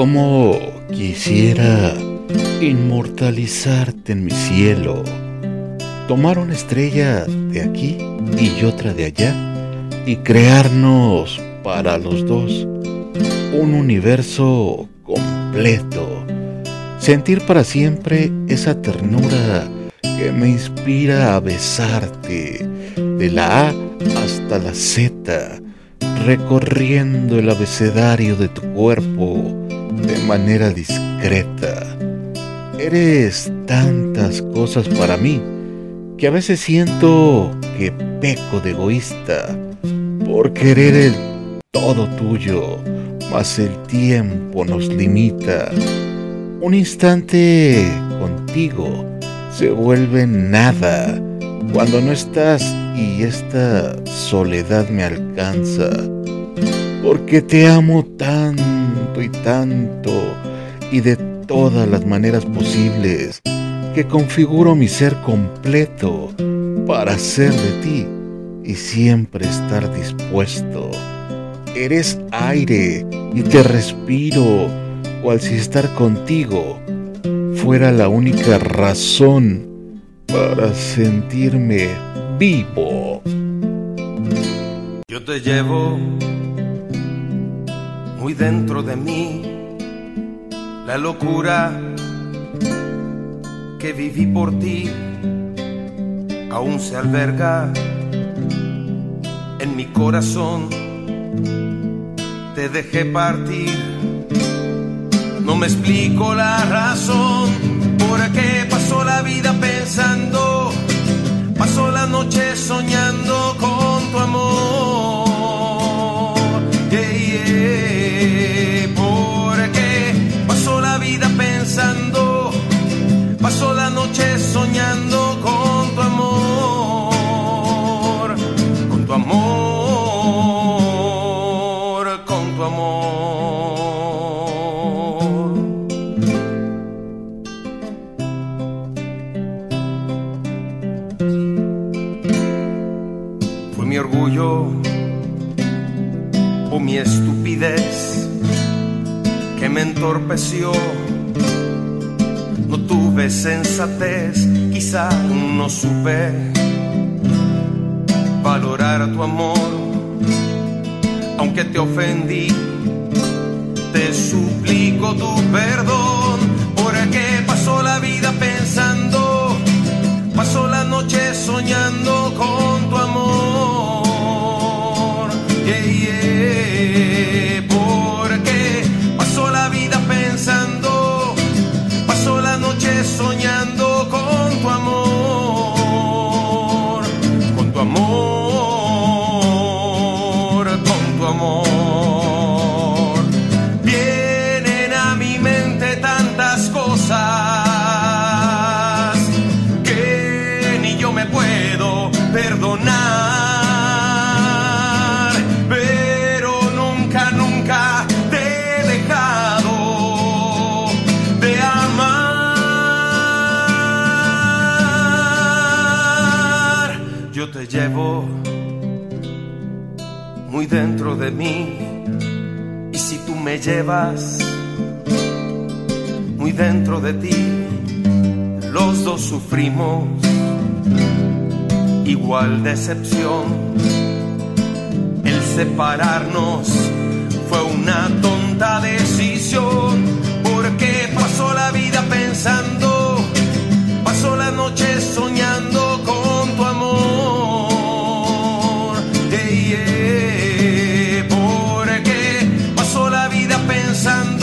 Como quisiera inmortalizarte en mi cielo, tomar una estrella de aquí y otra de allá y crearnos para los dos un universo completo. Sentir para siempre esa ternura que me inspira a besarte de la A hasta la Z, recorriendo el abecedario de tu cuerpo de manera discreta. Eres tantas cosas para mí que a veces siento que peco de egoísta por querer el todo tuyo, mas el tiempo nos limita. Un instante contigo se vuelve nada cuando no estás y esta soledad me alcanza. Porque te amo tanto y tanto y de todas las maneras posibles que configuro mi ser completo para ser de ti y siempre estar dispuesto. Eres aire y te respiro, cual si estar contigo fuera la única razón para sentirme vivo. Yo te llevo muy dentro de mí la locura que viví por ti aún se alberga en mi corazón. Te dejé partir, no me explico la razón por qué pasó la vida pensando, pasó la noche soñando pensando, pasó la noche soñando con tu amor, con tu amor, con tu amor. Fue mi orgullo o mi estupidez que me entorpeció. No tuve sensatez, quizá no supe valorar tu amor. Aunque te ofendí, te suplico tu perdón. Porque pasó la vida pensando, amor, Yo te llevo muy dentro de mí y si tú me llevas muy dentro de ti, los dos sufrimos igual decepción. El separarnos fue una tonta decisión porque pasó la vida pensando pensando